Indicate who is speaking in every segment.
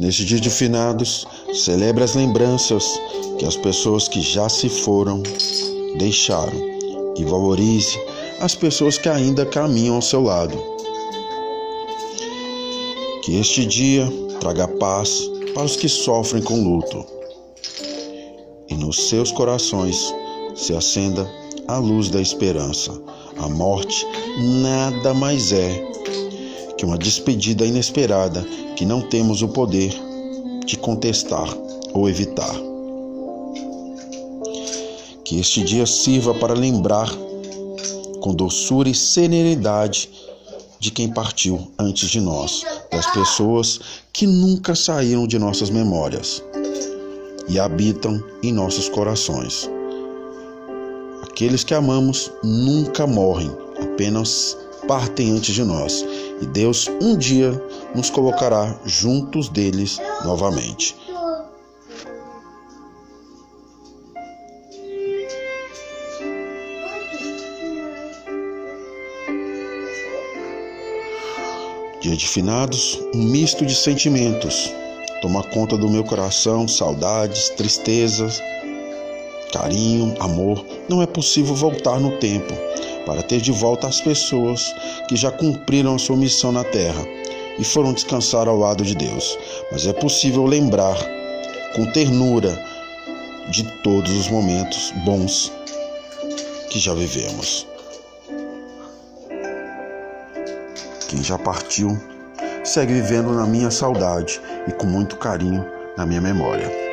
Speaker 1: Neste dia de finados, celebre as lembranças que as pessoas que já se foram deixaram e valorize as pessoas que ainda caminham ao seu lado. Que este dia traga paz para os que sofrem com luto e nos seus corações se acenda a luz da esperança. A morte nada mais é que uma despedida inesperada que não temos o poder de contestar ou evitar. Que este dia sirva para lembrar com doçura e serenidade de quem partiu antes de nós, das pessoas que nunca saíram de nossas memórias e habitam em nossos corações. Aqueles que amamos nunca morrem, apenas partem antes de nós e Deus um dia nos colocará juntos deles novamente. Dia de finados, um misto de sentimentos toma conta do meu coração, saudades, tristezas, carinho, amor. Não é possível voltar no tempo para ter de volta as pessoas que já cumpriram a sua missão na terra e foram descansar ao lado de Deus. Mas é possível lembrar com ternura de todos os momentos bons que já vivemos. Quem já partiu segue vivendo na minha saudade e com muito carinho na minha memória.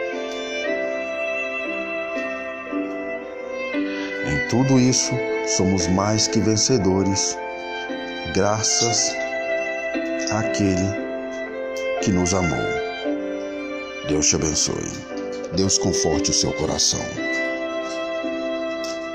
Speaker 1: Tudo isso, somos mais que vencedores, graças àquele que nos amou. Deus te abençoe. Deus conforte o seu coração.